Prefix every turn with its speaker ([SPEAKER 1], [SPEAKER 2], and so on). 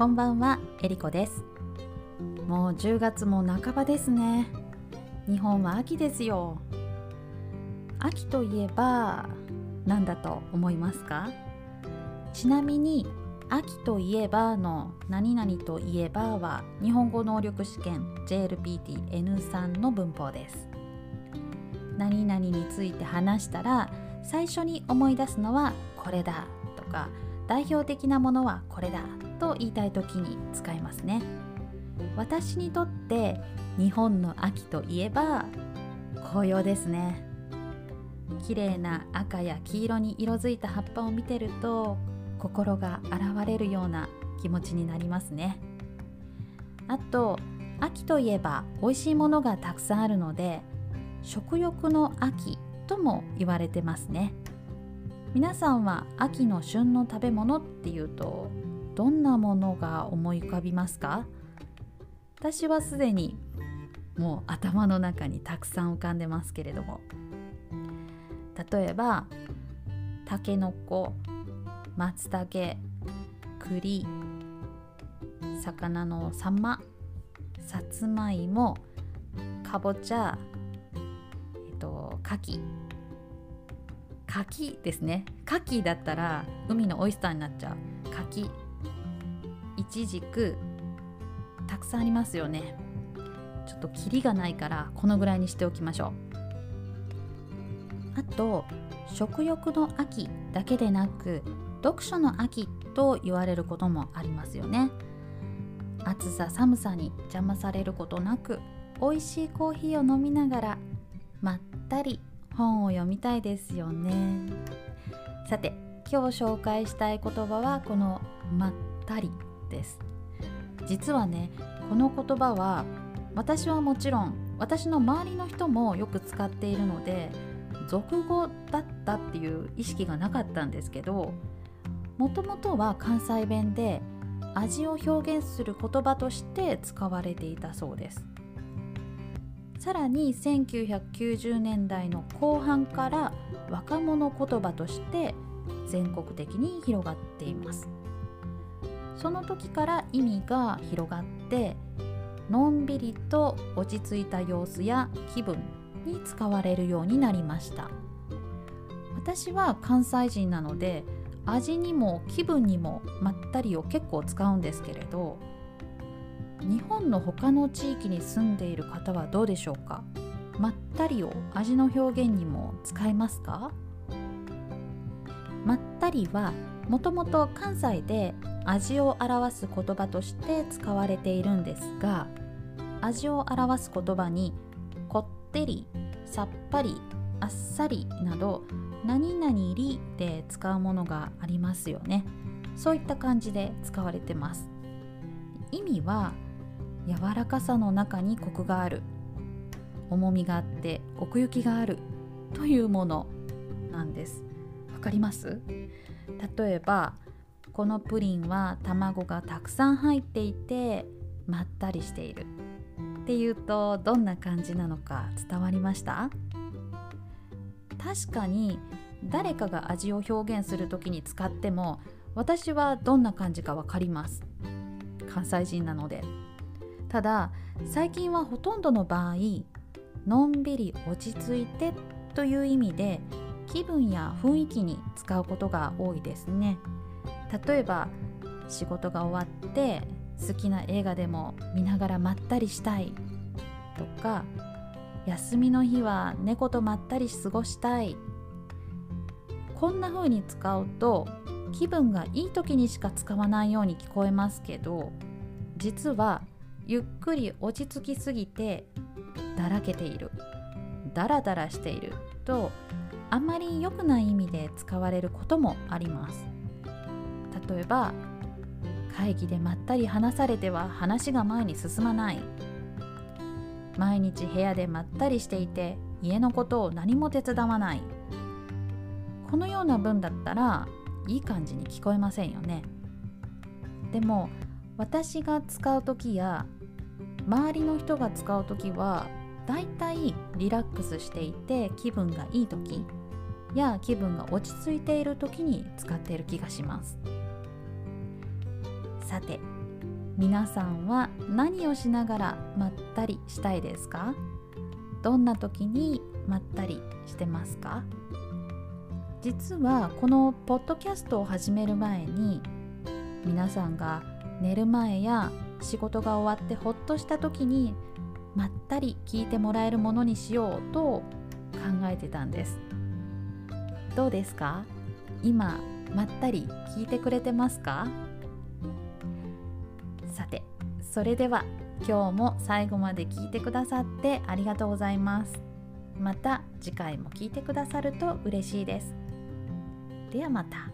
[SPEAKER 1] こんばんは、えりこです。もう10月も半ばですね。日本は秋ですよ。秋といえば何だと思いますか？ちなみに秋といえばの何々といえばは日本語能力試験 JLPT-N3 の文法です。何々について話したら最初に思い出すのはこれだとか代表的なものはこれだと言いたい時に使いますね。私にとって日本の秋といえば紅葉ですね。綺麗な赤や黄色に色づいた葉っぱを見てると心が洗われるような気持ちになりますね。あと秋といえば美味しいものがたくさんあるので食欲の秋とも言われてますね。皆さんは秋の旬の食べ物っていうとどんなものが思い浮かびますか？私はすでにもう頭の中にたくさん浮かんでますけれども。例えばたけのこ松茸栗魚のサンマさつまいもかぼちゃえっとかきかきですね。かきだったら海のオイスターになっちゃう。かきいちじくたくさんありますよね。ちょっとキリがないからこのぐらいにしておきましょう。あと食欲の秋だけでなく読書の秋と言われることもありますよね。暑さ寒さに邪魔されることなく美味しいコーヒーを飲みながらまったり本を読みたいですよね。さて今日紹介したい言葉はこのまったり。です。実はねこの言葉は私はもちろん私の周りの人もよく使っているので俗語だったっていう意識がなかったんですけどもともとは関西弁で味を表現する言葉として使われていたそうです。さらに1990年代の後半から若者言葉として全国的に広がっています。その時から意味が広がってのんびりと落ち着いた様子や気分に使われるようになりました。私は関西人なので味にも気分にもまったりを結構使うんですけれど日本の他の地域に住んでいる方はどうでしょうか？まったりを味の表現にも使えますか？まったりはもともと関西で味を表す言葉として使われているんですが味を表す言葉にこってりさっぱりあっさりなど何々りで使うものがありますよね。そういった感じで使われてます。意味は柔らかさの中にコクがある重みがあって奥行きがあるというものなんです。わかります？例えばこのプリンは卵がたくさん入っていてまったりしている。っていうとどんな感じなのか伝わりました？確かに誰かが味を表現する時に使っても私はどんな感じか分かります。関西人なので。ただ最近はほとんどの場合のんびり落ち着いてという意味で気分や雰囲気に使うことが多いですね。例えば仕事が終わって好きな映画でも見ながらまったりしたいとか休みの日は猫とまったり過ごしたい。こんな風に使うと気分がいい時にしか使わないように聞こえますけど実はゆっくり落ち着きすぎてだらけている。ダラダラしているとあまり良くない意味で使われることもあります。例えば会議でまったり話されては話が前に進まない。毎日部屋でまったりしていて家のことを何も手伝わない。このような文だったらいい感じに聞こえませんよね。でも私が使う時や周りの人が使う時はだいたいリラックスしていて気分がいい時や気分が落ち着いている時に使っている気がします。さて皆さんは何をしながらまったりしたいですか？どんな時にまったりしてますか？実はこのポッドキャストを始める前に皆さんが寝る前や仕事が終わってほっとした時にまったり聞いてもらえるものにしようと考えてたんです。どうですか？今まったり聞いてくれてますか？さてそれでは今日も最後まで聞いてくださってありがとうございます。また次回も聞いてくださると嬉しいです。ではまた。